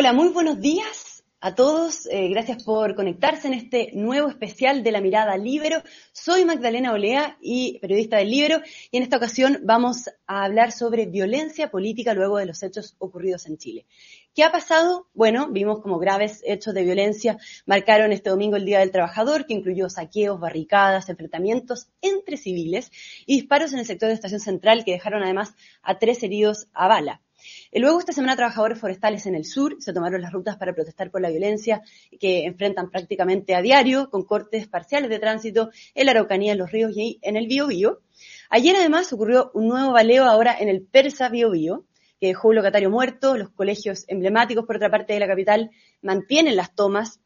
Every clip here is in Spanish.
Hola, muy buenos días a todos. Eh, gracias por conectarse en este nuevo especial de la mirada Libero. Soy Magdalena Olea y periodista del Libero y en esta ocasión vamos a hablar sobre violencia política luego de los hechos ocurridos en Chile. ¿Qué ha pasado? Bueno, vimos como graves hechos de violencia marcaron este domingo el Día del Trabajador, que incluyó saqueos, barricadas, enfrentamientos entre civiles y disparos en el sector de Estación Central que dejaron además a tres heridos a bala. Luego, esta semana, trabajadores forestales en el sur se tomaron las rutas para protestar por la violencia que enfrentan prácticamente a diario, con cortes parciales de tránsito en la Araucanía, en los ríos y en el Biobío. Ayer, además, ocurrió un nuevo baleo ahora en el Persa Biobío, que dejó un locatario muerto. Los colegios emblemáticos, por otra parte de la capital, mantienen las tomas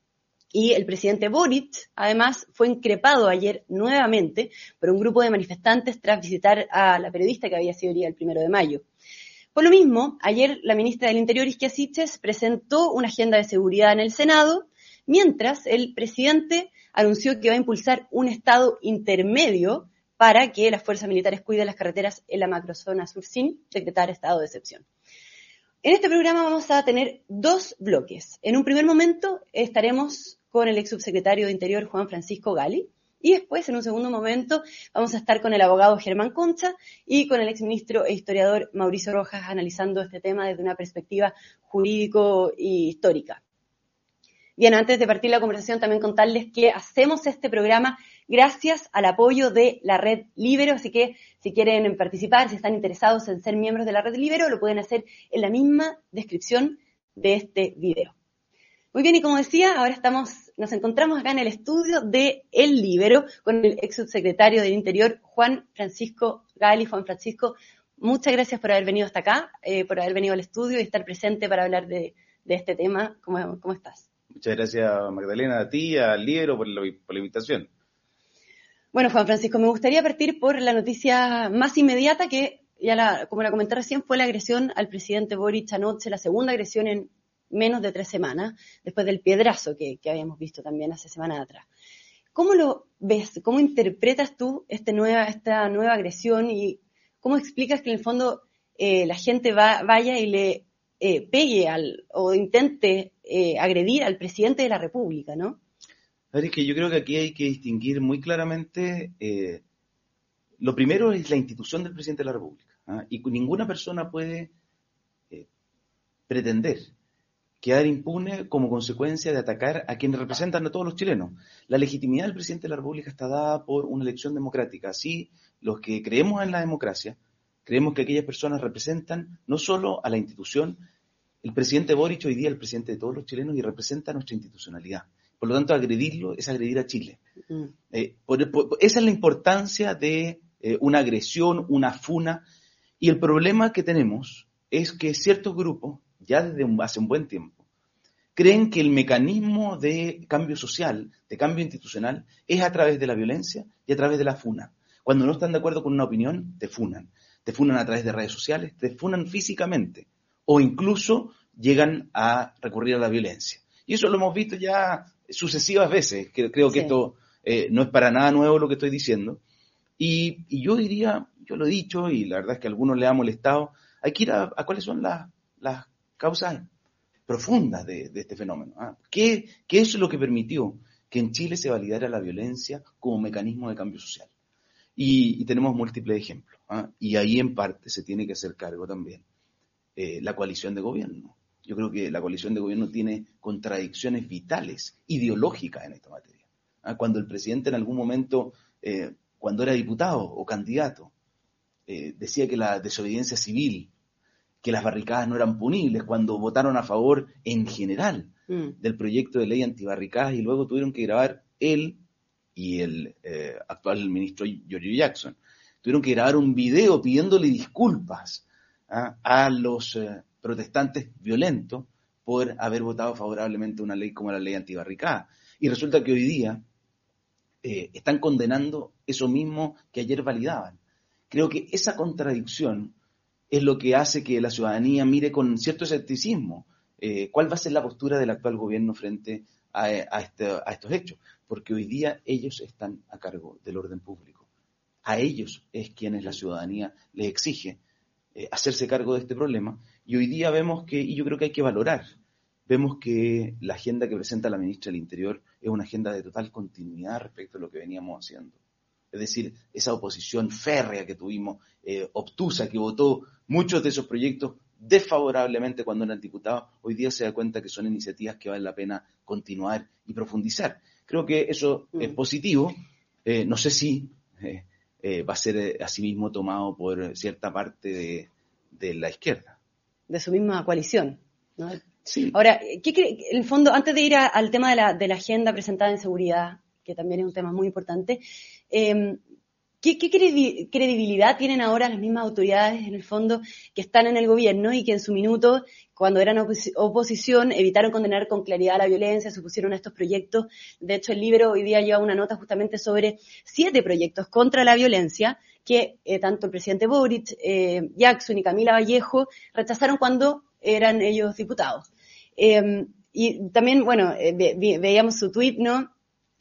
y el presidente Boric, además, fue increpado ayer nuevamente por un grupo de manifestantes tras visitar a la periodista que había sido día el primero de mayo. Por lo mismo, ayer la ministra del Interior, Isquia Siches, presentó una agenda de seguridad en el Senado, mientras el presidente anunció que va a impulsar un estado intermedio para que las fuerzas militares cuiden las carreteras en la macrozona sur sin decretar estado de excepción. En este programa vamos a tener dos bloques. En un primer momento estaremos con el ex subsecretario de Interior, Juan Francisco Gali, y después, en un segundo momento, vamos a estar con el abogado Germán Concha y con el exministro e historiador Mauricio Rojas analizando este tema desde una perspectiva jurídico e histórica. Bien, antes de partir la conversación, también contarles que hacemos este programa gracias al apoyo de la red Libero, así que si quieren participar, si están interesados en ser miembros de la red Libero, lo pueden hacer en la misma descripción de este video. Muy bien, y como decía, ahora estamos nos encontramos acá en el estudio de El Libero con el ex subsecretario del Interior, Juan Francisco Gali. Juan Francisco, muchas gracias por haber venido hasta acá, eh, por haber venido al estudio y estar presente para hablar de, este tema. ¿Cómo, ¿Cómo, estás? Muchas gracias, Magdalena, a ti, al Libero, por la, por la invitación. Bueno, Juan Francisco, me gustaría partir por la noticia más inmediata que, ya la, como la comenté recién, fue la agresión al presidente Boric anoche, la segunda agresión en menos de tres semanas, después del piedrazo que, habíamos visto también hace semanas atrás. ¿Cómo lo ves? ¿Cómo interpretas tú este nueva, esta nueva agresión y cómo explicas que en el fondo eh, la gente vaya y le eh, pegue al, o intente eh, agredir al presidente de la República, ¿no? Es que yo creo que aquí hay que distinguir muy claramente, lo primero es la institución del presidente de la República, ¿ah? y ninguna persona puede pretender quedar impune como consecuencia de atacar a quienes representan a todos los chilenos. La legitimidad del presidente de la República está dada por una elección democrática. Así, los que creemos en la democracia, creemos que aquellas personas representan no solo a la institución, el presidente Boric hoy día es el presidente de todos los chilenos y representa nuestra institucionalidad. Por lo tanto, agredirlo es agredir a Chile. Mm. Eh, esa es la importancia de eh, una agresión, una funa. Y el problema que tenemos es que ciertos grupos ya desde hace un buen tiempo, creen que el mecanismo de cambio social, de cambio institucional, es a través de la violencia y a través de la funa. Cuando no están de acuerdo con una opinión, te funan. Te funan a través de redes sociales, te funan físicamente o incluso llegan a recurrir a la violencia. Y eso lo hemos visto ya sucesivas veces. Creo que esto eh, no es para nada nuevo lo que estoy diciendo. Y, yo diría, yo lo he dicho y la verdad es que a algunos le ha molestado, hay que ir a, cuáles son las, las causas profundas de, este fenómeno. ¿ah? ¿Qué, es lo que permitió que en Chile se validara la violencia como mecanismo de cambio social? Y, tenemos múltiples ejemplos. ¿ah? Y ahí en parte se tiene que hacer cargo también eh, la coalición de gobierno. Yo creo que la coalición de gobierno tiene contradicciones vitales, ideológicas en esta materia. ¿ah? Cuando el presidente en algún momento, eh, cuando era diputado o candidato, eh, decía que la desobediencia civil que las barricadas no eran punibles, cuando votaron a favor en general mm. del proyecto de ley antibarricadas y luego tuvieron que grabar él y el eh, actual ministro Giorgio Jackson. Tuvieron que grabar un video pidiéndole disculpas ¿ah? a los eh, protestantes violentos por haber votado favorablemente una ley como la ley antibarricada. Y resulta que hoy día eh, están condenando eso mismo que ayer validaban. Creo que esa contradicción es lo que hace que la ciudadanía mire con cierto escepticismo eh, cuál va a ser la postura del actual gobierno frente a, este, estos hechos, porque hoy día ellos están a cargo del orden público. A ellos es quienes la ciudadanía les exige eh, hacerse cargo de este problema y hoy día vemos que, y yo creo que hay que valorar vemos que la agenda que presenta la ministra del Interior es una agenda de total continuidad respecto a lo que veníamos haciendo. Es decir, esa oposición férrea que tuvimos, eh, obtusa, que votó muchos de esos proyectos desfavorablemente cuando eran diputados, hoy día se da cuenta que son iniciativas que vale la pena continuar y profundizar. Creo que eso es mm. positivo. Eh, no sé si eh, va a ser asimismo tomado por cierta parte de, la izquierda. De su misma coalición. Ahora, ¿qué cree, en el fondo, antes de ir al tema de la, de la agenda presentada en seguridad, que también es un tema muy importante, eh, ¿Qué, credibilidad tienen ahora las mismas autoridades, en el fondo, que están en el gobierno y que en su minuto, cuando eran oposición, evitaron condenar con claridad la violencia, se pusieron a estos proyectos? De hecho, el libro hoy día lleva una nota justamente sobre siete proyectos contra la violencia que eh, tanto el presidente Boric, eh, Jackson y Camila Vallejo rechazaron cuando eran ellos diputados. Eh, y también, bueno, veíamos su tuit, ¿no?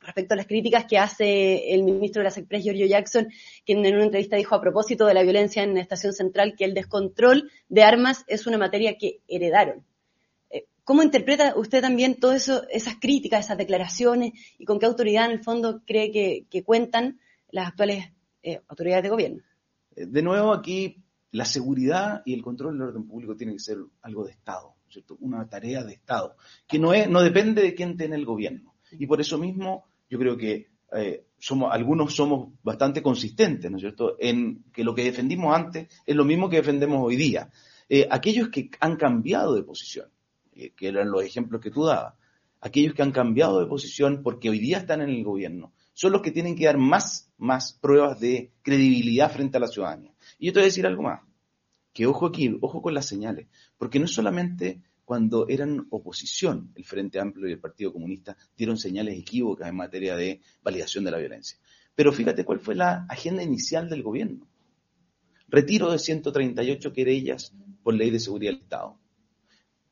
Respecto a las críticas que hace el ministro de la SECPRES, Giorgio Jackson, quien en una entrevista dijo a propósito de la violencia en la Estación Central que el descontrol de armas es una materia que heredaron. Eh, ¿Cómo interpreta usted también todas esas críticas, esas declaraciones y con qué autoridad en el fondo cree que, cuentan las actuales eh, autoridades de gobierno? Eh, de nuevo aquí, la seguridad y el control del orden público tienen que ser algo de Estado, ¿cierto? una tarea de Estado, que no, es, no depende de quién tiene el gobierno. Y por eso mismo yo creo que eh, algunos somos bastante consistentes, ¿no es cierto?, en que lo que defendimos antes es lo mismo que defendemos hoy día. Eh, aquellos que han cambiado de posición, eh, que eran los ejemplos que tú dabas, aquellos que han cambiado de posición porque hoy día están en el gobierno, son los que tienen que dar más, más pruebas de credibilidad frente a la ciudadanía. Y yo te voy a decir algo más, que ojo aquí, ojo con las señales, porque no solamente cuando eran oposición, el Frente Amplio y el Partido Comunista dieron señales equívocas en materia de validación de la violencia. Pero fíjate cuál fue la agenda inicial del gobierno. Retiro de 138 querellas por ley de seguridad del Estado,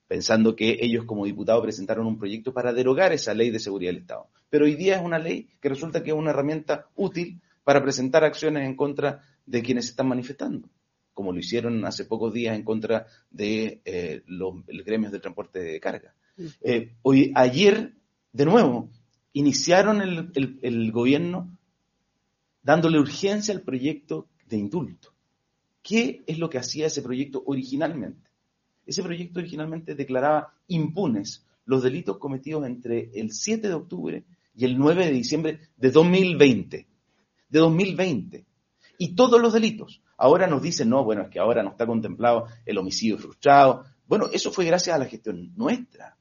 pensando que ellos como diputados presentaron un proyecto para derogar esa ley de seguridad del Estado. Pero hoy día es una ley que resulta que es una herramienta útil para presentar acciones en contra de quienes se están manifestando como lo hicieron hace pocos días en contra de eh, los gremios de transporte de carga. Mm. Eh, hoy, ayer, de nuevo, iniciaron el, gobierno dándole urgencia al proyecto de indulto. ¿Qué es lo que hacía ese proyecto originalmente? Ese proyecto originalmente declaraba impunes los delitos cometidos entre el 7 de octubre y el 9 de diciembre de 2020. De 2020. Y todos los delitos. Ahora nos dicen, no, bueno, es que ahora no está contemplado el homicidio frustrado. Bueno, eso fue gracias a la gestión nuestra.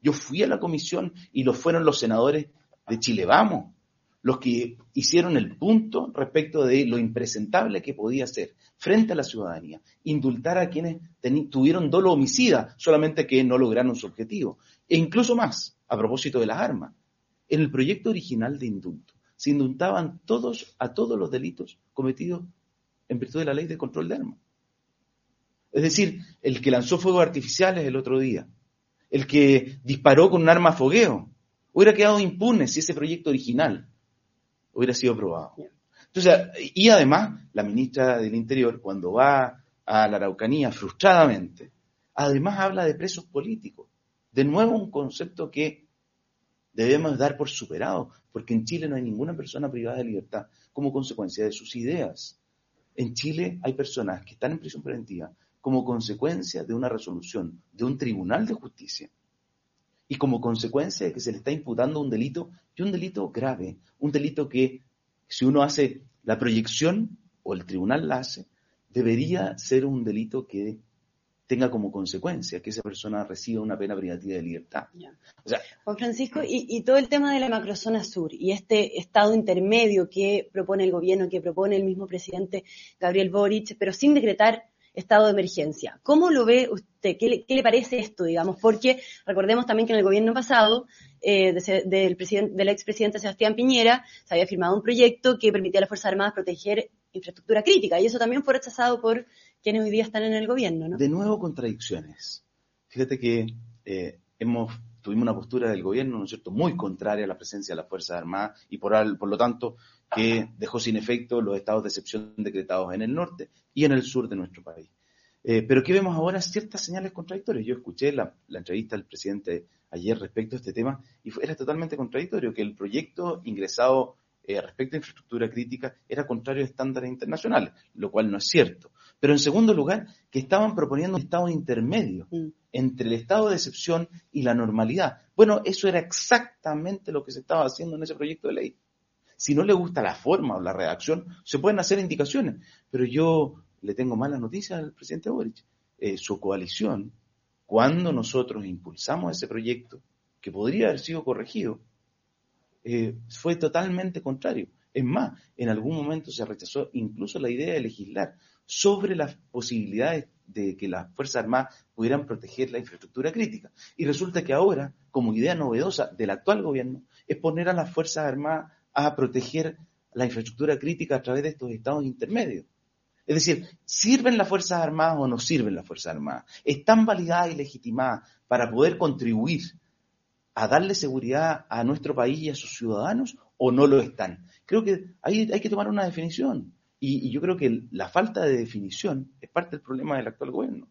Yo fui a la comisión y lo fueron los senadores de Chile Vamos los que hicieron el punto respecto de lo impresentable que podía ser frente a la ciudadanía, indultar a quienes tuvieron dolo homicida, solamente que no lograron su objetivo. E incluso más, a propósito de las armas. En el proyecto original de indulto se indultaban todos a todos los delitos cometidos en virtud de la ley de control de armas. Es decir, el que lanzó fuegos artificiales el otro día, el que disparó con un arma fogueo, hubiera quedado impune si ese proyecto original hubiera sido aprobado. Entonces, y además, la ministra del Interior, cuando va a la Araucanía frustradamente, además habla de presos políticos. De nuevo, un concepto que debemos dar por superado, porque en Chile no hay ninguna persona privada de libertad como consecuencia de sus ideas. En Chile hay personas que están en prisión preventiva como consecuencia de una resolución de un tribunal de justicia y como consecuencia de que se le está imputando un delito y un delito grave, un delito que si uno hace la proyección o el tribunal la hace, debería ser un delito que tenga como consecuencia que esa persona reciba una pena privativa de libertad. Juan Francisco, y, todo el tema de la macrozona sur y este estado intermedio que propone el gobierno, que propone el mismo presidente Gabriel Boric, pero sin decretar estado de emergencia. ¿Cómo lo ve usted? ¿Qué le, parece esto, digamos? Porque recordemos también que en el gobierno pasado eh, del, presidente, del expresidente Sebastián Piñera se había firmado un proyecto que permitía a las Fuerzas Armadas proteger infraestructura crítica y eso también fue rechazado por quienes hoy día están en el gobierno, ¿no? De nuevo contradicciones. Fíjate que eh, hemos tuvimos una postura del gobierno, ¿no es cierto?, muy contraria a la presencia de las Fuerzas Armadas y por, por lo tanto que dejó sin efecto los estados de excepción decretados en el norte y en el sur de nuestro país. Eh, pero ¿qué vemos ahora? Ciertas señales contradictorias. Yo escuché la, entrevista del presidente ayer respecto a este tema y era totalmente contradictorio, que el proyecto ingresado eh, respecto a infraestructura crítica era contrario a estándares internacionales, lo cual no es cierto. Pero en segundo lugar, que estaban proponiendo un estado intermedio mm. entre el estado de excepción y la normalidad. Bueno, eso era exactamente lo que se estaba haciendo en ese proyecto de ley. Si no le gusta la forma o la redacción, se pueden hacer indicaciones. Pero yo le tengo malas noticias al presidente Boric. Eh, su coalición, cuando nosotros impulsamos ese proyecto, que podría haber sido corregido, eh, fue totalmente contrario. Es más, en algún momento se rechazó incluso la idea de legislar sobre las posibilidades de que las Fuerzas Armadas pudieran proteger la infraestructura crítica. Y resulta que ahora, como idea novedosa del actual gobierno, es poner a las Fuerzas Armadas a proteger la infraestructura crítica a través de estos estados intermedios. Es decir, ¿sirven las Fuerzas Armadas o no sirven las Fuerzas Armadas? ¿Están validadas y legitimadas para poder contribuir a darle seguridad a nuestro país y a sus ciudadanos o no lo están? Creo que ahí hay que tomar una definición. Y, yo creo que la falta de definición es parte del problema del actual gobierno.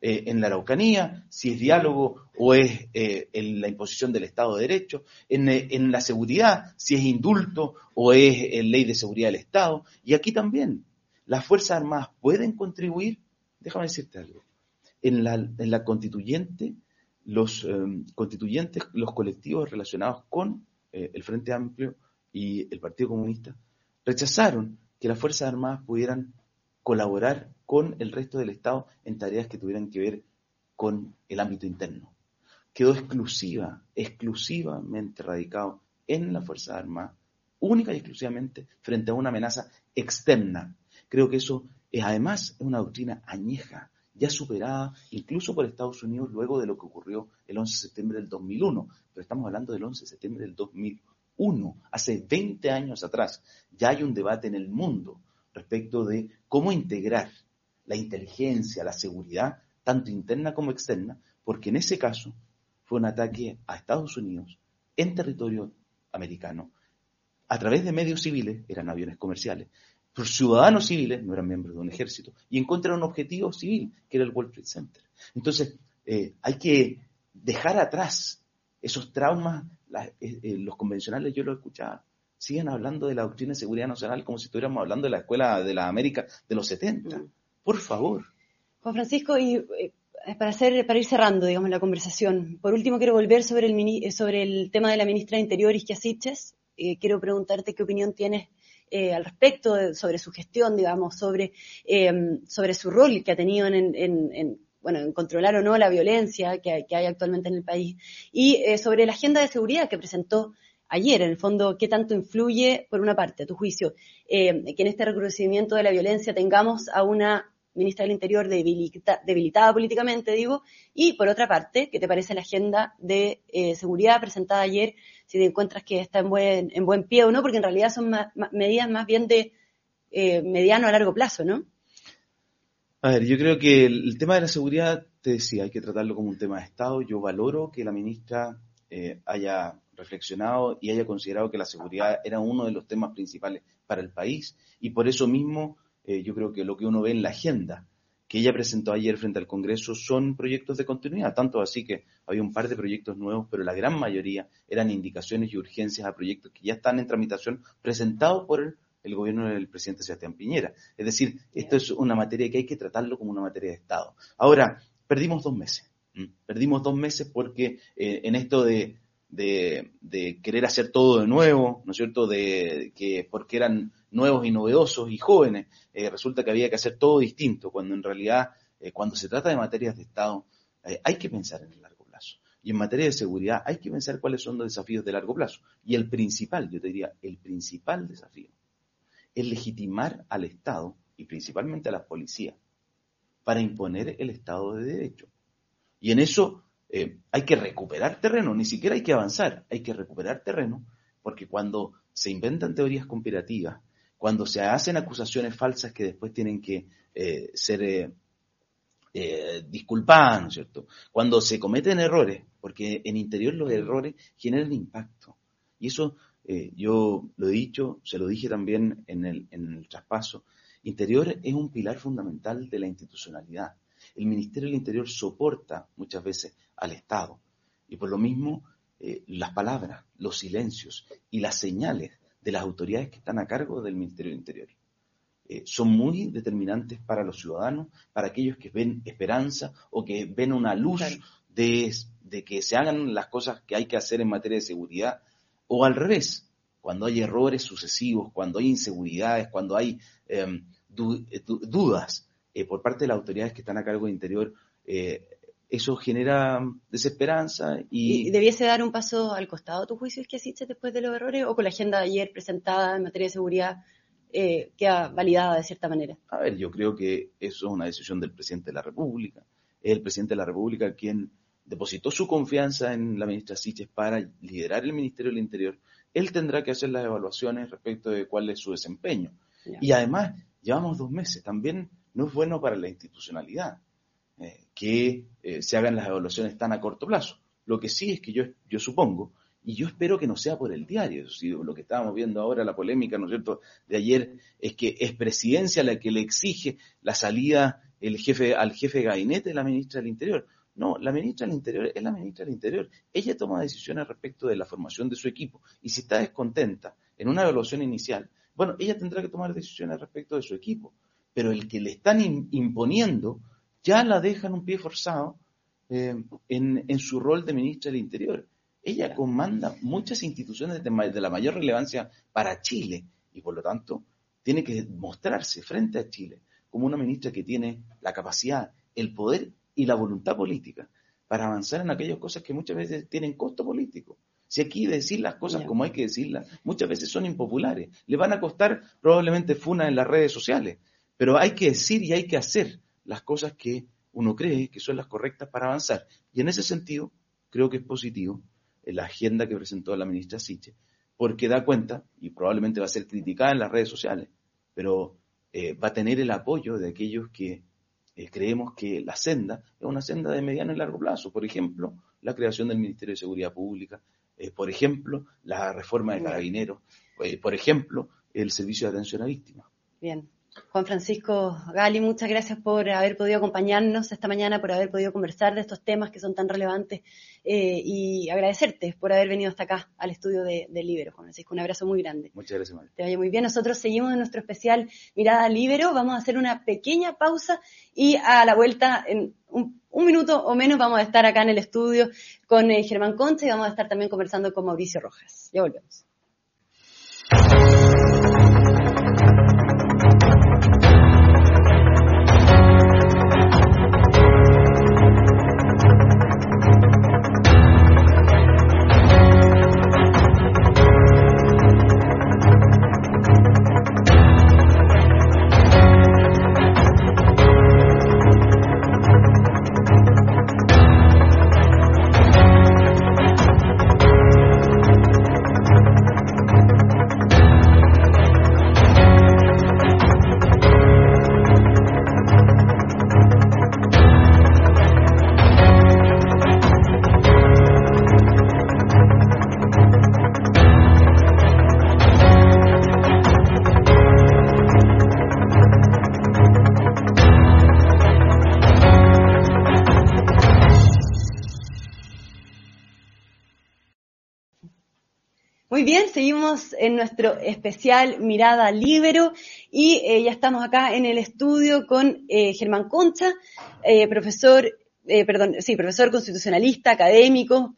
Eh, en la Araucanía, si es diálogo o es eh, en la imposición del Estado de Derecho, en, eh, en, la seguridad, si es indulto o es ley de seguridad del Estado, y aquí también, las Fuerzas Armadas pueden contribuir, déjame decirte algo, en la, en la constituyente, los em, constituyentes, los colectivos relacionados con el Frente Amplio y el Partido Comunista, rechazaron que las Fuerzas Armadas pudieran colaborar con el resto del Estado en tareas que tuvieran que ver con el ámbito interno. Quedó exclusiva, exclusivamente radicado en las Fuerzas Armadas, única y exclusivamente frente a una amenaza externa Creo que eso es además una doctrina añeja, ya superada incluso por Estados Unidos luego de lo que ocurrió el 11 de septiembre del 2001. Pero estamos hablando del 11 de septiembre del 2001, hace 20 años atrás. Ya hay un debate en el mundo respecto de cómo integrar la inteligencia, la seguridad, tanto interna como externa, porque en ese caso fue un ataque a Estados Unidos en territorio americano a través de medios civiles, eran aviones comerciales, por ciudadanos civiles, no eran miembros de un ejército, y encontraron un objetivo civil, que era el World Trade Center. Entonces, eh, hay que dejar atrás esos traumas, eh, eh, los convencionales, yo lo escuchaba, siguen hablando de la doctrina de seguridad nacional como si estuviéramos hablando de la escuela de la América de los 70. Mm. Por favor. Juan Francisco, y para, hacer, para ir cerrando, digamos, la conversación, por último quiero volver sobre el, sobre el tema de la ministra de Interior, Isquia Siches. quiero preguntarte qué opinión tienes eh, al respecto, sobre su gestión, digamos, sobre, eh, sobre su rol que ha tenido en, bueno, en controlar o no la violencia que hay, actualmente en el país, y eh, sobre la agenda de seguridad que presentó ayer, en el fondo, qué tanto influye, por una parte, a tu juicio, que en este recrudecimiento de la violencia tengamos a una ministra del Interior debilitada políticamente, digo, y por otra parte, ¿qué te parece la agenda de seguridad presentada ayer si te encuentras que está en buen, en buen pie o no, porque en realidad son medidas más bien de eh, mediano a largo plazo, ¿no? A ver, yo creo que el, tema de la seguridad, te decía, hay que tratarlo como un tema de Estado. Yo valoro que la ministra eh, haya reflexionado y haya considerado que la seguridad era uno de los temas principales para el país y por eso mismo eh, yo creo que lo que uno ve en la agenda que ella presentó ayer frente al Congreso son proyectos de continuidad, tanto así que había un par de proyectos nuevos, pero la gran mayoría eran indicaciones y urgencias a proyectos que ya están en tramitación presentados por el, gobierno del presidente Sebastián Piñera. Es decir, esto es una materia que hay que tratarlo como una materia de Estado. Ahora, perdimos dos meses. Perdimos dos meses porque eh, en esto de, querer hacer todo de nuevo, ¿no es cierto? De que porque eran nuevos y novedosos y jóvenes, eh, resulta que había que hacer todo distinto, cuando en realidad, eh, cuando se trata de materias de Estado, hay que pensar en el largo plazo. Y en materia de seguridad hay que pensar cuáles son los desafíos de largo plazo. Y el principal, yo te diría, el principal desafío es legitimar al Estado y principalmente a la policía para imponer el Estado de Derecho. Y en eso hay que recuperar terreno, ni siquiera hay que avanzar, hay que recuperar terreno, porque cuando se inventan teorías conspirativas cuando se hacen acusaciones falsas que después tienen que eh, ser eh, eh, disculpadas, ¿no es cierto? Cuando se cometen errores, porque en interior los errores generan impacto. Y eso yo lo he dicho, se lo dije también en el, en el traspaso, Interior es un pilar fundamental de la institucionalidad. El Ministerio del Interior soporta muchas veces al Estado. Y por lo mismo eh, las palabras, los silencios y las señales de las autoridades que están a cargo del Ministerio del Interior eh, son muy determinantes para los ciudadanos, para aquellos que ven esperanza o que ven una luz de, que se hagan las cosas que hay que hacer en materia de seguridad, o al revés, cuando hay errores sucesivos, cuando hay inseguridades, cuando hay em, eh, dudas eh, por parte de las autoridades que están a cargo del interior, eso genera desesperanza y... ¿Y debiese dar un paso al costado tu juicio es que asiste después de los errores o con la agenda de ayer presentada en materia de seguridad eh, queda validada de cierta manera. A ver, yo creo que eso es una decisión del presidente de la República. Es el presidente de la República quien depositó su confianza en la ministra Siches para liderar el Ministerio del Interior. Él tendrá que hacer las evaluaciones respecto de cuál es su desempeño. Y además, llevamos dos meses. También no es bueno para la institucionalidad eh, que eh, se hagan las evaluaciones tan a corto plazo. Lo que sí es que yo, yo supongo y yo espero que no sea por el diario. lo que estábamos viendo ahora, la polémica, ¿no es cierto?, de ayer, es que es presidencia la que le exige la salida el jefe, al jefe de gabinete de la ministra del Interior. No, la ministra del Interior es la ministra del Interior. Ella toma decisiones respecto de la formación de su equipo. Y si está descontenta en una evaluación inicial, bueno, ella tendrá que tomar decisiones respecto de su equipo. Pero el que le están imponiendo ya la deja en un pie forzado eh, en, en su rol de ministra del Interior. Ella comanda muchas instituciones de, la mayor relevancia para Chile y por lo tanto tiene que mostrarse frente a Chile como una ministra que tiene la capacidad, el poder y la voluntad política para avanzar en aquellas cosas que muchas veces tienen costo político. Si aquí decir las cosas como hay que decirlas, muchas veces son impopulares. Le van a costar probablemente funa en las redes sociales. Pero hay que decir y hay que hacer las cosas que uno cree que son las correctas para avanzar. Y en ese sentido, creo que es positivo la agenda que presentó la ministra Siche, porque da cuenta, y probablemente va a ser criticada en las redes sociales, pero eh, va a tener el apoyo de aquellos que eh, creemos que la senda es una senda de mediano y largo plazo. Por ejemplo, la creación del Ministerio de Seguridad Pública, eh, por ejemplo, la reforma de carabineros, por ejemplo, el servicio de atención a víctimas. Bien. Juan Francisco Gali, muchas gracias por haber podido acompañarnos esta mañana, por haber podido conversar de estos temas que son tan relevantes eh, y agradecerte por haber venido hasta acá al estudio de, Libero, Juan Francisco. Un abrazo muy grande. Muchas gracias, Te vaya muy bien. Nosotros seguimos en nuestro especial Mirada Libero. Vamos a hacer una pequeña pausa y a la vuelta en un, minuto o menos vamos a estar acá en el estudio con eh, Germán Concha y vamos a estar también conversando con Mauricio Rojas. Ya volvemos. En nuestro especial Mirada Libero y eh, ya estamos acá en el estudio con eh, Germán Concha, eh, profesor, perdón, sí, profesor constitucionalista, académico.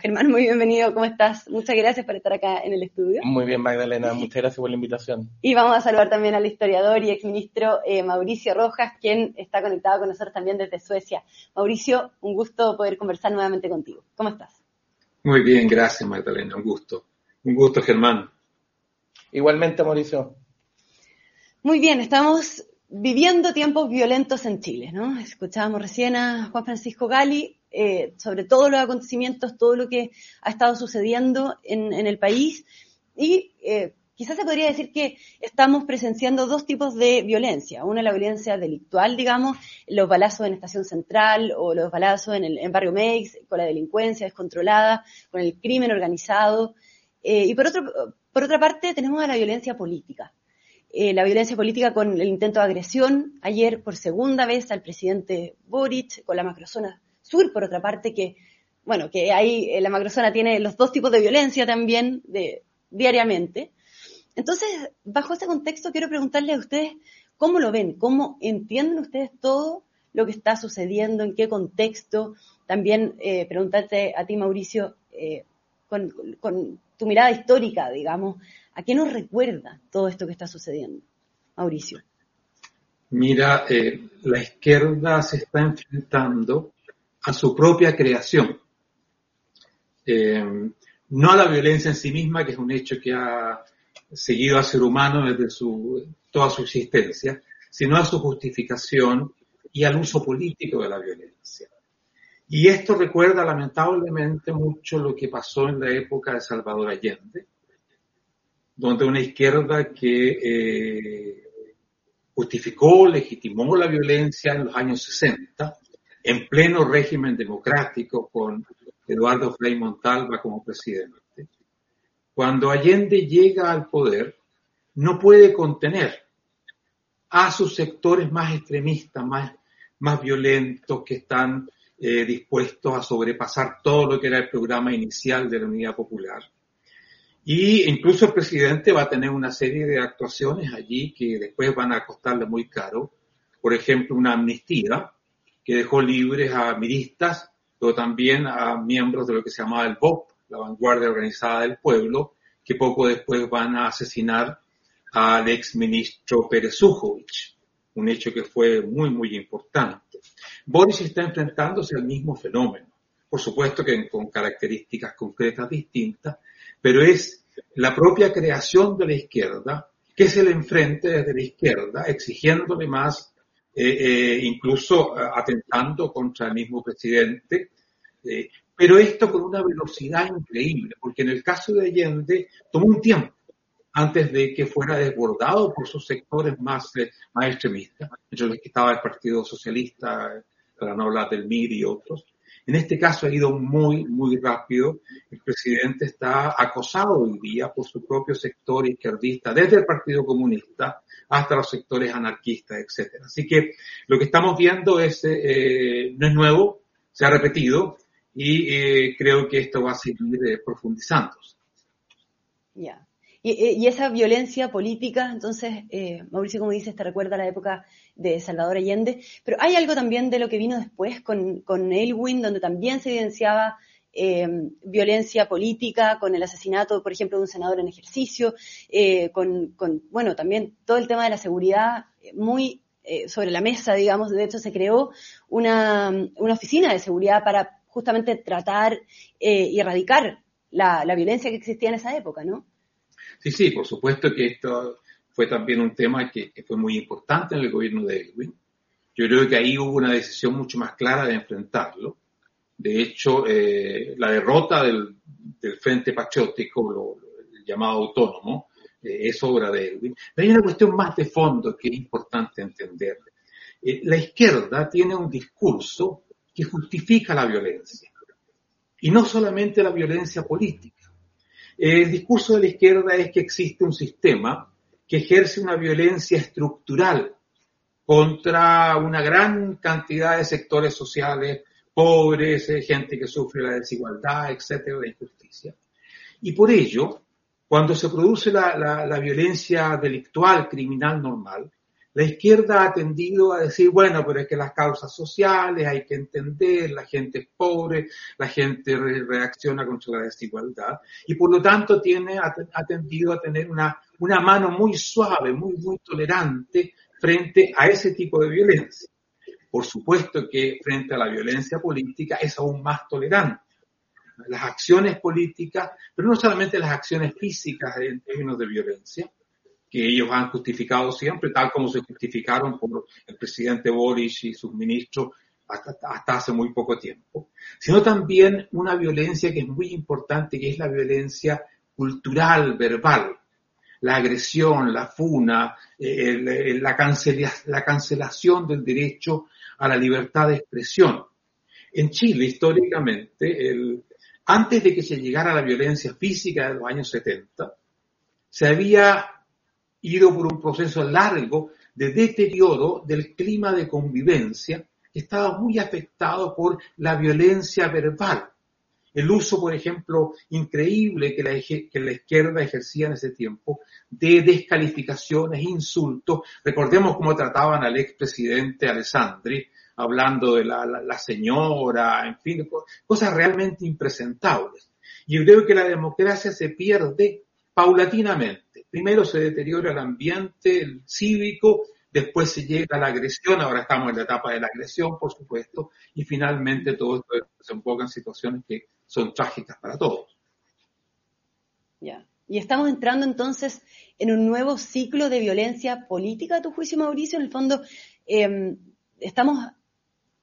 Germán, muy bienvenido, ¿cómo estás? Muchas gracias por estar acá en el estudio. Muy bien, Magdalena, muchas gracias por la invitación. Y vamos a saludar también al historiador y exministro Mauricio Rojas, quien está conectado con nosotros también desde Suecia. Mauricio, un gusto poder conversar nuevamente contigo. ¿Cómo estás? Muy bien, gracias Magdalena, un gusto. Un gusto, Germán. Igualmente, Mauricio. Muy bien, estamos viviendo tiempos violentos en Chile, ¿no? Escuchábamos recién a Juan Francisco Gali eh, sobre todos los acontecimientos, todo lo que ha estado sucediendo en, el país y eh, quizás se podría decir que estamos presenciando dos tipos de violencia. Una, la violencia delictual, digamos, los balazos en Estación Central o los balazos en, el, Barrio Meix, con la delincuencia descontrolada, con el crimen organizado. Eh, y por, otro, por otra parte, tenemos a la violencia política. eh, la violencia política con el intento de agresión ayer por segunda vez al presidente Boric, con la macrozona sur, por otra parte, que, bueno, que ahí eh, la macrozona tiene los dos tipos de violencia también diariamente. Entonces, bajo este contexto, quiero preguntarle a ustedes cómo lo ven, cómo entienden ustedes todo lo que está sucediendo, en qué contexto. También preguntarte a ti, Mauricio, con, tu mirada histórica, digamos, ¿a qué nos recuerda todo esto que está sucediendo? Mauricio. Mira, eh, la izquierda se está enfrentando a su propia creación. no a la violencia en sí misma, que es un hecho que ha seguido al ser humano desde su, toda su existencia, sino a su justificación y al uso político de la violencia. Y esto recuerda lamentablemente mucho lo que pasó en la época de Salvador Allende, donde una izquierda que eh, justificó, legitimó la violencia en los años 60, en pleno régimen democrático con Eduardo Frei Montalva como presidente. Cuando Allende llega al poder, no puede contener a sus sectores más extremistas, más, más violentos, que están eh, dispuestos a sobrepasar todo lo que era el programa inicial de la Unidad Popular. Y incluso el presidente va a tener una serie de actuaciones allí que después van a costarle muy caro. Por ejemplo, una amnistía que dejó libres a miristas, pero también a miembros de lo que se llamaba el BOP, la vanguardia organizada del pueblo, que poco después van a asesinar al ex ministro Pérez un hecho que fue muy, muy importante. Boris está enfrentándose al mismo fenómeno, por supuesto que con características concretas distintas, pero es la propia creación de la izquierda que se le enfrente desde la izquierda, exigiéndole más, eh, eh, incluso eh, atentando contra el mismo presidente, pero esto con una velocidad increíble, porque en el caso de Allende tomó un tiempo antes de que fuera desbordado por sus sectores más, eh, más extremistas, entre los que estaba el Partido Socialista, para no hablar del MIR y otros. En este caso ha ido muy, muy rápido. El presidente está acosado hoy día por su propio sector izquierdista, desde el Partido Comunista hasta los sectores anarquistas, etcétera. Así que lo que estamos viendo es, eh, no es nuevo, se ha repetido y eh, creo que esto va a seguir eh, profundizándose. Ya. Y, esa violencia política, entonces, eh, Mauricio, como dices, te recuerda la época de Salvador Allende, pero hay algo también de lo que vino después con, con Elwin, donde también se evidenciaba violencia política, con el asesinato, por ejemplo, de un senador en ejercicio, con, con, bueno, también todo el tema de la seguridad muy sobre la mesa, digamos, de hecho se creó una, una oficina de seguridad para justamente tratar eh, y erradicar la, violencia que existía en esa época, ¿no? Sí, sí, por supuesto que esto fue también un tema que, fue muy importante en el gobierno de Elwin. Yo creo que ahí hubo una decisión mucho más clara de enfrentarlo. De hecho, eh, la derrota del, Frente Patriótico, llamado autónomo, eh, es obra de Elwin. Pero hay una cuestión más de fondo que es importante entender. la izquierda tiene un discurso que justifica la violencia. Y no solamente la violencia política. El discurso de la izquierda es que existe un sistema que ejerce una violencia estructural contra una gran cantidad de sectores sociales, pobres, eh, gente que sufre la desigualdad, etcétera, la injusticia. Y por ello, cuando se produce la, la violencia delictual, criminal normal, la izquierda ha tendido a decir, bueno, pero es que las causas sociales hay que entender, la gente es pobre, la gente reacciona contra la desigualdad y por lo tanto tiene, ha, tendido a tener una, una mano muy suave, muy, muy tolerante frente a ese tipo de violencia. Por supuesto que frente a la violencia política es aún más tolerante. Las acciones políticas, pero no solamente las acciones físicas en términos de violencia, que ellos han justificado siempre, tal como se justificaron por el presidente Boris y sus ministros hasta, hasta, hace muy poco tiempo, sino también una violencia que es muy importante, que es la violencia cultural, verbal, la agresión, la funa, eh, la, la cancelación del derecho a la libertad de expresión. En Chile, históricamente, el, antes de que se llegara a la violencia física de los años 70, se había ido por un proceso largo de deterioro del clima de convivencia que estaba muy afectado por la violencia verbal. El uso, por ejemplo, increíble que la, izquierda ejercía en ese tiempo de descalificaciones, insultos. Recordemos cómo trataban al expresidente Alessandri, hablando de la, la, señora, en fin, cosas realmente impresentables. Y creo que la democracia se pierde paulatinamente. Primero se deteriora el ambiente el cívico, después se llega a la agresión, ahora estamos en la etapa de la agresión, por supuesto, y finalmente todo esto desemboca en situaciones que son trágicas para todos. Ya. Y estamos entrando entonces en un nuevo ciclo de violencia política, a tu juicio, Mauricio. En el fondo, eh, estamos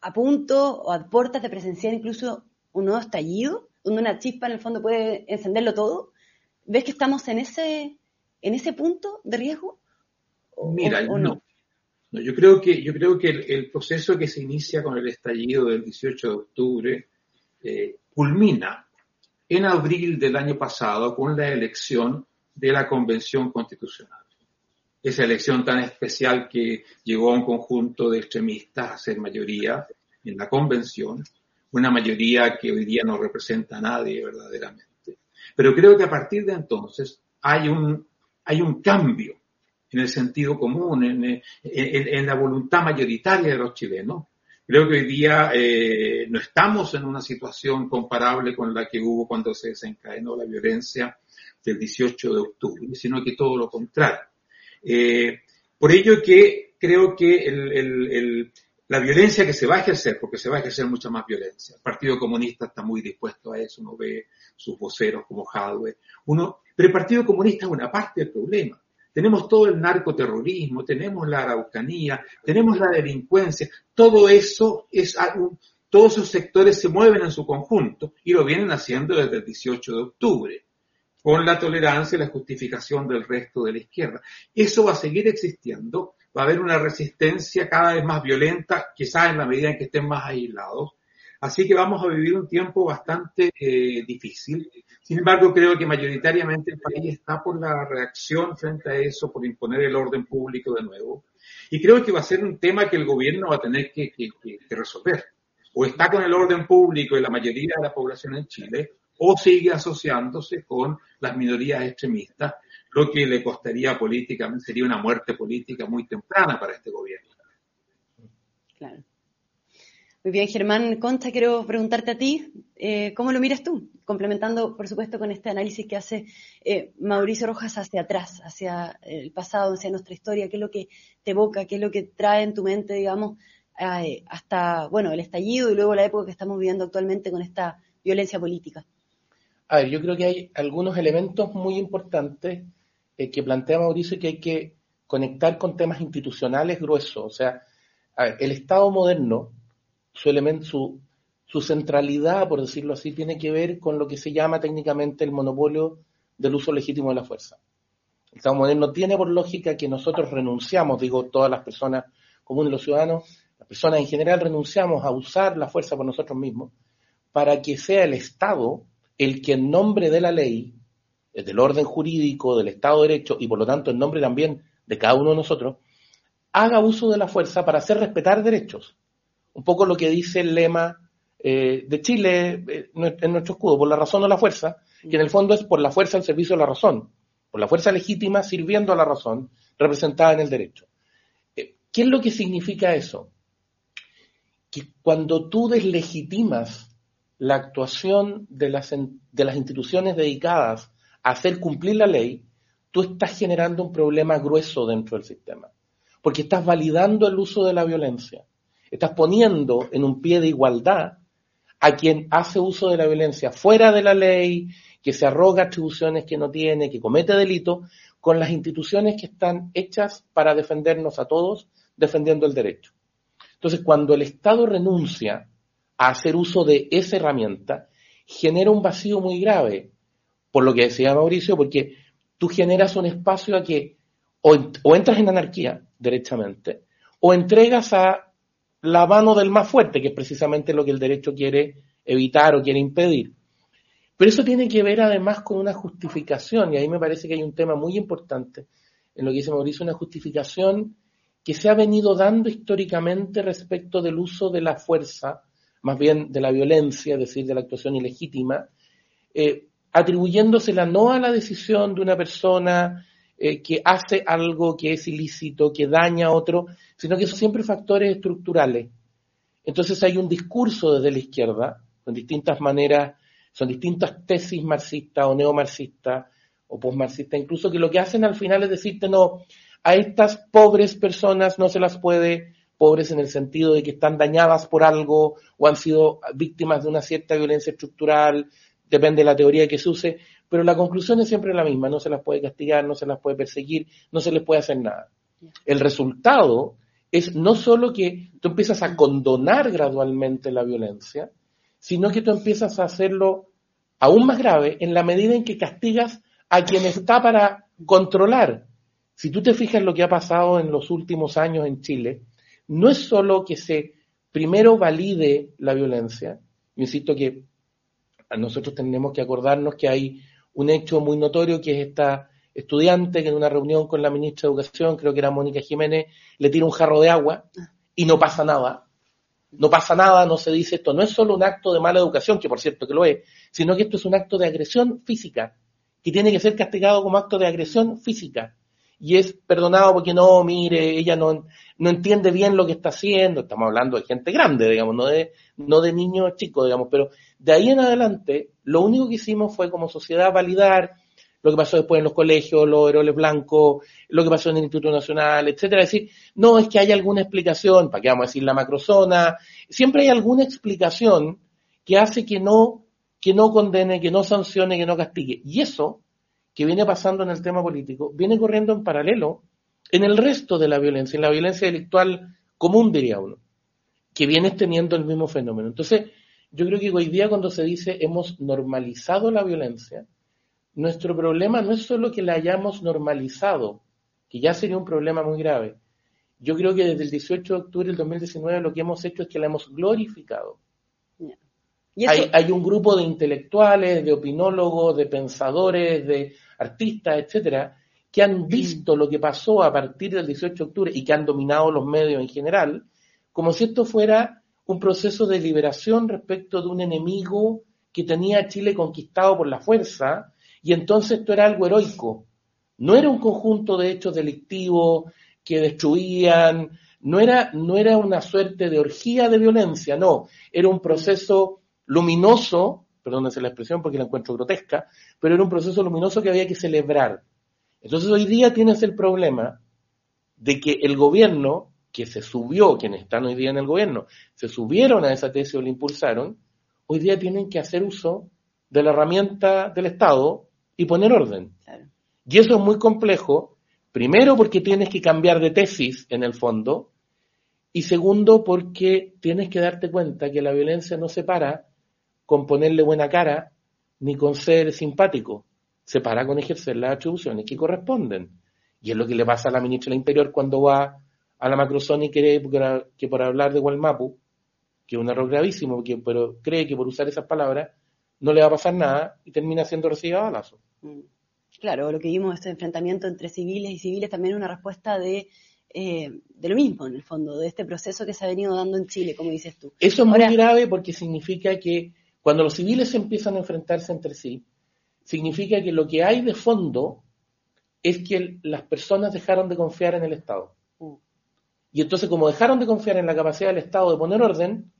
a punto o a puertas de presenciar incluso un nuevo estallido, donde una chispa en el fondo puede encenderlo todo. ¿Ves que estamos en ese, en ese punto de riesgo? ¿O, Mira, o no? no? yo creo que, yo creo que el, el, proceso que se inicia con el estallido del 18 de octubre eh, culmina en abril del año pasado con la elección de la Convención Constitucional. Esa elección tan especial que llegó a un conjunto de extremistas a ser mayoría en la convención, una mayoría que hoy día no representa a nadie verdaderamente. Pero creo que a partir de entonces hay un, hay un cambio en el sentido común, en, en, en la voluntad mayoritaria de los chilenos. Creo que hoy día eh, no estamos en una situación comparable con la que hubo cuando se desencadenó la violencia del 18 de octubre, sino que todo lo contrario. Eh, por ello que creo que el, el, el, la violencia que se va a ejercer, porque se va a ejercer mucha más violencia, el Partido Comunista está muy dispuesto a eso, uno ve sus voceros como Hadwe, uno, pero el Partido Comunista es una parte del problema. Tenemos todo el narcoterrorismo, tenemos la araucanía, tenemos la delincuencia, todo eso es todos esos sectores se mueven en su conjunto y lo vienen haciendo desde el 18 de octubre, con la tolerancia y la justificación del resto de la izquierda. Eso va a seguir existiendo, va a haber una resistencia cada vez más violenta, quizás en la medida en que estén más aislados. Así que vamos a vivir un tiempo bastante eh, difícil. Sin embargo, creo que mayoritariamente el país está por la reacción frente a eso, por imponer el orden público de nuevo. Y creo que va a ser un tema que el gobierno va a tener que, resolver. O está con el orden público y la mayoría de la población en Chile, o sigue asociándose con las minorías extremistas, lo que le costaría políticamente, sería una muerte política muy temprana para este gobierno. Claro. Muy bien, Germán Concha, quiero preguntarte a ti, eh, ¿cómo lo miras tú? Complementando, por supuesto, con este análisis que hace eh, Mauricio Rojas hacia atrás, hacia el pasado, hacia nuestra historia, qué es lo que te evoca, qué es lo que trae en tu mente, digamos, eh, hasta, bueno, el estallido y luego la época que estamos viviendo actualmente con esta violencia política. A ver, yo creo que hay algunos elementos muy importantes eh, que plantea Mauricio que hay que conectar con temas institucionales gruesos. O sea, a ver, el Estado moderno su elemento, su, su centralidad, por decirlo así, tiene que ver con lo que se llama técnicamente el monopolio del uso legítimo de la fuerza. El Estado moderno tiene por lógica que nosotros renunciamos, digo, todas las personas comunes, los ciudadanos, las personas en general renunciamos a usar la fuerza por nosotros mismos para que sea el Estado el que en nombre de la ley, del orden jurídico, del Estado de Derecho y por lo tanto en nombre también de cada uno de nosotros, haga uso de la fuerza para hacer respetar derechos un poco lo que dice el lema eh, de Chile eh, en nuestro escudo, por la razón o la fuerza, que en el fondo es por la fuerza al servicio de la razón, por la fuerza legítima sirviendo a la razón, representada en el derecho. Eh, ¿Qué es lo que significa eso? Que cuando tú deslegitimas la actuación de las, de las instituciones dedicadas a hacer cumplir la ley, tú estás generando un problema grueso dentro del sistema, porque estás validando el uso de la violencia Estás poniendo en un pie de igualdad a quien hace uso de la violencia fuera de la ley, que se arroga atribuciones que no tiene, que comete delito, con las instituciones que están hechas para defendernos a todos, defendiendo el derecho. Entonces, cuando el Estado renuncia a hacer uso de esa herramienta, genera un vacío muy grave, por lo que decía Mauricio, porque tú generas un espacio a que o, o entras en anarquía, derechamente, o entregas a la mano del más fuerte, que es precisamente lo que el derecho quiere evitar o quiere impedir. Pero eso tiene que ver además con una justificación, y ahí me parece que hay un tema muy importante en lo que dice Mauricio, una justificación que se ha venido dando históricamente respecto del uso de la fuerza, más bien de la violencia, es decir, de la actuación ilegítima, eh, atribuyéndosela no a la decisión de una persona eh, que hace algo que es ilícito, que daña a otro, sino que son siempre factores estructurales. Entonces hay un discurso desde la izquierda, con distintas maneras, son distintas tesis marxistas o neomarxistas o postmarxistas, incluso que lo que hacen al final es decirte, no, a estas pobres personas no se las puede, pobres en el sentido de que están dañadas por algo o han sido víctimas de una cierta violencia estructural, depende de la teoría que se use, pero la conclusión es siempre la misma, no se las puede castigar, no se las puede perseguir, no se les puede hacer nada. El resultado es no solo que tú empiezas a condonar gradualmente la violencia, sino que tú empiezas a hacerlo aún más grave en la medida en que castigas a quien está para controlar. Si tú te fijas en lo que ha pasado en los últimos años en Chile, no es solo que se primero valide la violencia, yo insisto que nosotros tenemos que acordarnos que hay un hecho muy notorio que es esta estudiante que en una reunión con la ministra de Educación, creo que era Mónica Jiménez, le tira un jarro de agua y no pasa nada. No pasa nada, no se dice esto. No es solo un acto de mala educación, que por cierto que lo es, sino que esto es un acto de agresión física, que tiene que ser castigado como acto de agresión física. Y es perdonado porque no, mire, ella no, no entiende bien lo que está haciendo. Estamos hablando de gente grande, digamos, no de, no de niños chicos, digamos, pero de ahí en adelante, lo único que hicimos fue como sociedad validar lo que pasó después en los colegios, los heroles blancos, lo que pasó en el Instituto Nacional, etcétera. Es decir, no es que haya alguna explicación, ¿para qué vamos a decir la macrozona? Siempre hay alguna explicación que hace que no, que no condene, que no sancione, que no castigue. Y eso, que viene pasando en el tema político, viene corriendo en paralelo en el resto de la violencia, en la violencia delictual común, diría uno, que viene teniendo el mismo fenómeno. Entonces, yo creo que hoy día cuando se dice hemos normalizado la violencia, nuestro problema no es solo que la hayamos normalizado, que ya sería un problema muy grave. Yo creo que desde el 18 de octubre del 2019 lo que hemos hecho es que la hemos glorificado. Hay, hay, un grupo de intelectuales, de opinólogos, de pensadores, de artistas, etcétera, que han visto lo que pasó a partir del 18 de octubre y que han dominado los medios en general, como si esto fuera un proceso de liberación respecto de un enemigo que tenía a Chile conquistado por la fuerza y entonces esto era algo heroico. No era un conjunto de hechos delictivos que destruían, no era, no era una suerte de orgía de violencia, no, era un proceso luminoso, perdónense la expresión porque la encuentro grotesca, pero era un proceso luminoso que había que celebrar. Entonces hoy día tienes el problema de que el gobierno, que se subió, quienes están hoy día en el gobierno, se subieron a esa tesis o la impulsaron, hoy día tienen que hacer uso de la herramienta del Estado y poner orden. Y eso es muy complejo, primero porque tienes que cambiar de tesis en el fondo, y segundo porque tienes que darte cuenta que la violencia no se para con ponerle buena cara ni con ser simpático, se para con ejercer las atribuciones que corresponden. Y es lo que le pasa a la ministra del Interior cuando va a la macrozona y cree que por hablar de Gualmapu, que es un error gravísimo, pero cree que por usar esas palabras no le va a pasar nada y termina siendo recibida a balazo. Mm. Claro, lo que vimos, este enfrentamiento entre civiles y civiles, también una respuesta de, eh, de lo mismo, en el fondo, de este proceso que se ha venido dando en Chile, como dices tú. Eso es muy grave porque significa que cuando los civiles empiezan a enfrentarse entre sí, significa que lo que hay de fondo es que las personas dejaron de confiar en el Estado. Y entonces, como dejaron de confiar en la capacidad del Estado de poner orden,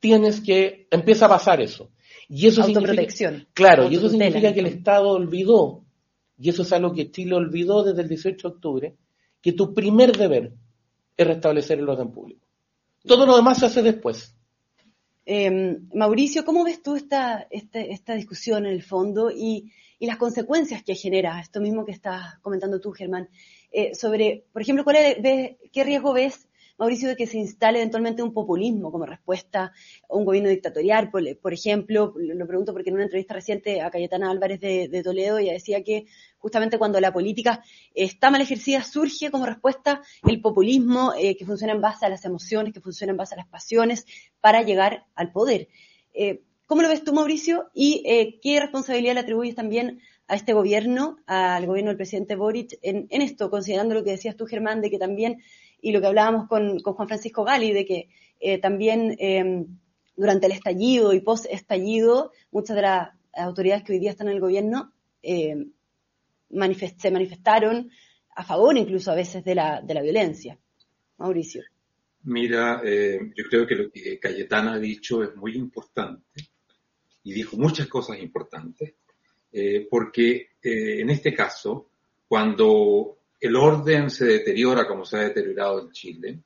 tienes que, empieza a pasar eso. Y eso Autoprotección. claro, y eso significa que el Estado olvidó, y eso es algo que Chile olvidó desde el 18 de octubre, que tu primer deber es restablecer el orden público. Todo lo demás se hace después. Em, Mauricio, ¿cómo ves tú esta, este, esta, discusión en el fondo y, y, las consecuencias que genera esto mismo que estás comentando tú, Germán? Eh, sobre, por ejemplo, ¿cuál ¿qué riesgo ves Mauricio, de que se instale eventualmente un populismo como respuesta a un gobierno dictatorial, por, ejemplo, lo pregunto porque en una entrevista reciente a Cayetana Álvarez de, Toledo ella decía que justamente cuando la política está mal ejercida surge como respuesta el populismo eh, que funciona en base a las emociones, que funciona en base a las pasiones para llegar al poder. Eh, ¿Cómo lo ves tú, Mauricio? ¿Y eh, qué responsabilidad le atribuyes también a este gobierno, al gobierno del presidente Boric, en, esto, considerando lo que decías tú, Germán, de que también, y lo que hablábamos con, Juan Francisco Gali, de que eh, también em, durante el estallido y post-estallido, muchas de las autoridades que hoy día están en el gobierno em, se manifestaron a favor incluso a veces de la, de la violencia. Mauricio. Mira, eh, yo creo que lo que Cayetana ha dicho es muy importante y dijo muchas cosas importantes, eh, porque eh, en este caso, cuando el orden se deteriora como se ha deteriorado en Chile,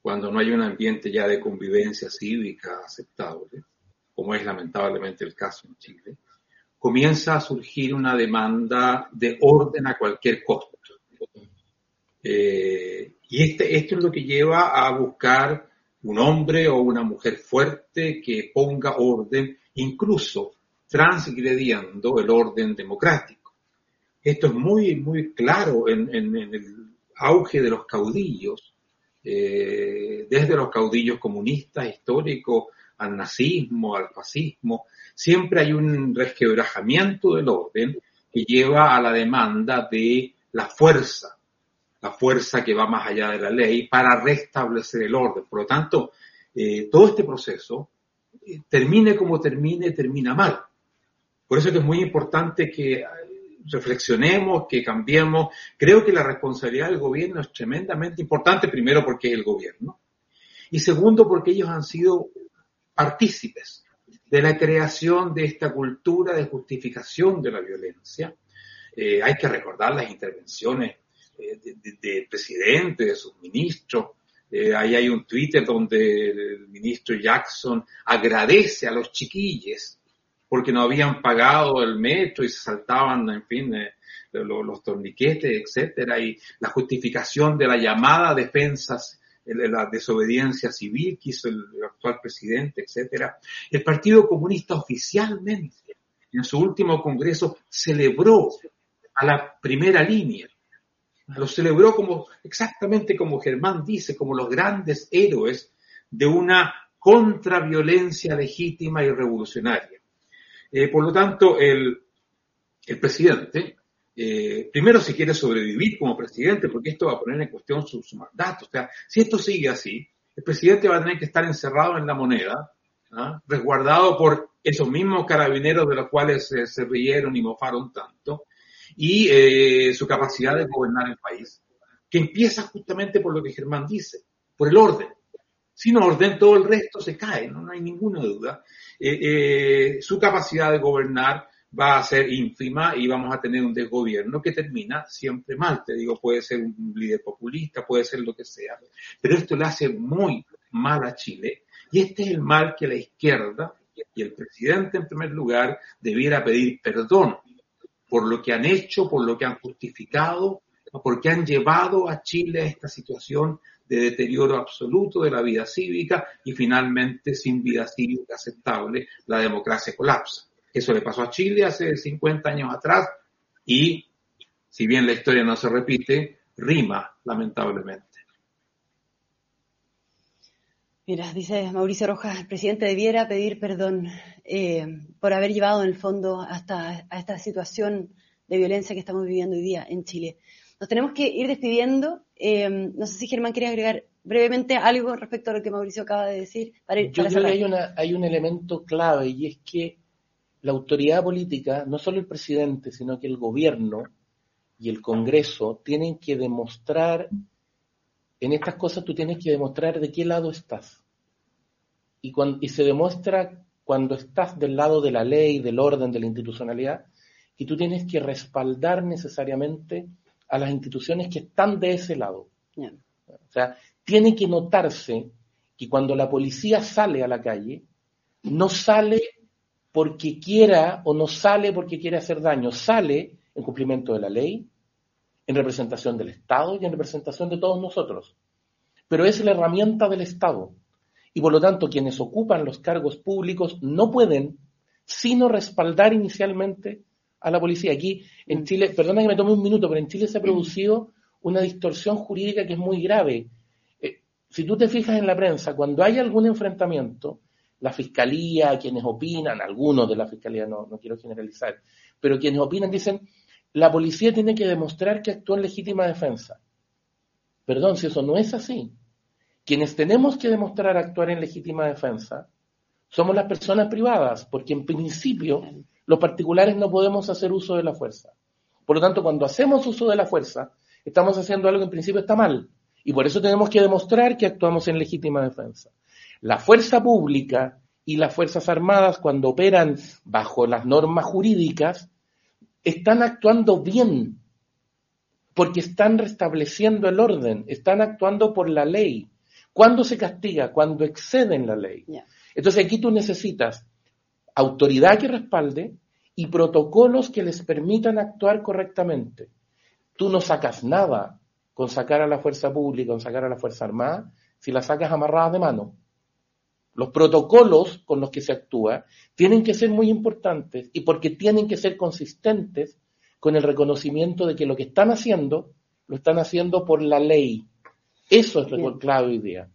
cuando no hay un ambiente ya de convivencia cívica aceptable, como es lamentablemente el caso en Chile, comienza a surgir una demanda de orden a cualquier costo. Eh, y este, esto es lo que lleva a buscar un hombre o una mujer fuerte que ponga orden, incluso transgrediendo el orden democrático. Esto es muy, muy claro en, el auge de los caudillos, eh, desde los caudillos comunistas históricos al nazismo, al fascismo, siempre hay un resquebrajamiento del orden que lleva a la demanda de la fuerza, la fuerza que va más allá de la ley para restablecer el orden. Por lo tanto, eh, todo este proceso, eh, termine como termine, termina mal. Por eso es que es muy importante que reflexionemos, que cambiemos. Creo que la responsabilidad del gobierno es tremendamente importante, primero porque es el gobierno, y segundo porque ellos han sido partícipes de la creación de esta cultura de justificación de la violencia. Eh, hay que recordar las intervenciones del de, presidente, de sus ministros. Eh, ahí hay un Twitter donde el ministro Jackson agradece a los chiquilles porque no habían pagado el metro y se saltaban, en fin, eh, los, torniquetes, etcétera, y la justificación de la llamada defensas la desobediencia civil que hizo el, actual presidente, etcétera. El Partido Comunista oficialmente en su último congreso celebró a la primera línea lo celebró como, exactamente como Germán dice, como los grandes héroes de una contraviolencia legítima y revolucionaria. Eh, por lo tanto, el, presidente, eh, primero si quiere sobrevivir como presidente, porque esto va a poner en cuestión su, mandato. O sea, si esto sigue así, el presidente va a tener que estar encerrado en la moneda, ¿ah? resguardado por esos mismos carabineros de los cuales se rieron y mofaron tanto, y eh, su capacidad de gobernar el país, que empieza justamente por lo que Germán dice, por el orden. Sin orden, todo el resto se cae, no, hay ninguna duda. Eh, eh, su capacidad de gobernar va a ser ínfima y vamos a tener un desgobierno que termina siempre mal. Te digo, puede ser un líder populista, puede ser lo que sea, pero esto le hace muy mal a Chile y este es el mal que la izquierda y el presidente en primer lugar debiera pedir perdón por lo que han hecho, por lo que han justificado, porque han llevado a Chile a esta situación de deterioro absoluto de la vida cívica y finalmente sin vida cívica aceptable la democracia colapsa. Eso le pasó a Chile hace 50 años atrás y, si bien la historia no se repite, rima lamentablemente. Mira, dice Mauricio Rojas, el presidente debiera pedir perdón eh, por haber llevado en el fondo hasta a esta situación de violencia que estamos viviendo hoy día en Chile. Nos tenemos que ir despidiendo. Eh, no sé si Germán quería agregar brevemente algo respecto a lo que Mauricio acaba de decir. Yo creo que hay, una, hay un elemento clave y es que la autoridad política, no solo el presidente, sino que el gobierno y el Congreso tienen que demostrar en estas cosas tú tienes que demostrar de qué lado estás. Y, cuando, y se demuestra cuando estás del lado de la ley, del orden, de la institucionalidad, y tú tienes que respaldar necesariamente a las instituciones que están de ese lado. O sea, tiene que notarse que cuando la policía sale a la calle, no sale porque quiera o no sale porque quiere hacer daño, sale en cumplimiento de la ley, en representación del Estado y en representación de todos nosotros. Pero es la herramienta del Estado. Y por lo tanto, quienes ocupan los cargos públicos no pueden sino respaldar inicialmente a la policía. Aquí en Chile, perdona que me tome un minuto, pero en Chile se ha producido una distorsión jurídica que es muy grave. Eh, si tú te fijas en la prensa, cuando hay algún enfrentamiento, la fiscalía, quienes opinan, algunos de la fiscalía, no, no quiero generalizar, pero quienes opinan dicen, la policía tiene que demostrar que actuó en legítima defensa. Perdón, si eso no es así. Quienes tenemos que demostrar actuar en legítima defensa somos las personas privadas, porque en principio los particulares no podemos hacer uso de la fuerza. Por lo tanto, cuando hacemos uso de la fuerza, estamos haciendo algo que en principio está mal. Y por eso tenemos que demostrar que actuamos en legítima defensa. La fuerza pública y las Fuerzas Armadas, cuando operan bajo las normas jurídicas, están actuando bien, porque están restableciendo el orden, están actuando por la ley. ¿Cuándo se castiga? Cuando exceden la ley. Entonces aquí tú necesitas autoridad que respalde y protocolos que les permitan actuar correctamente. Tú no sacas nada con sacar a la fuerza pública, con sacar a la fuerza armada, si la sacas amarrada de mano. Los protocolos con los que se actúa tienen que ser muy importantes y porque tienen que ser consistentes con el reconocimiento de que lo que están haciendo lo están haciendo por la ley. Eso es lo clave hoy día.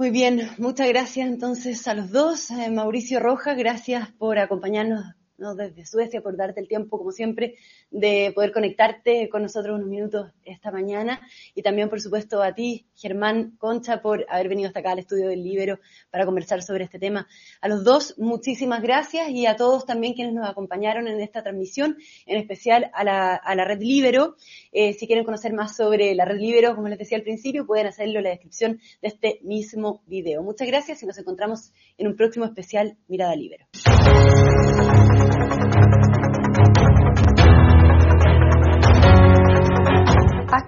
Muy bien, muchas gracias entonces a los dos. Eh, Mauricio Rojas, gracias por acompañarnos desde Suecia por darte el tiempo, como siempre, de poder conectarte con nosotros unos minutos esta mañana. Y también, por supuesto, a ti, Germán Concha, por haber venido hasta acá al estudio del Libero para conversar sobre este tema. A los dos, muchísimas gracias y a todos también quienes nos acompañaron en esta transmisión, en especial a la, a la red Libero. Eh, si quieren conocer más sobre la red Libero, como les decía al principio, pueden hacerlo en la descripción de este mismo video. Muchas gracias y nos encontramos en un próximo especial Mirada Libero.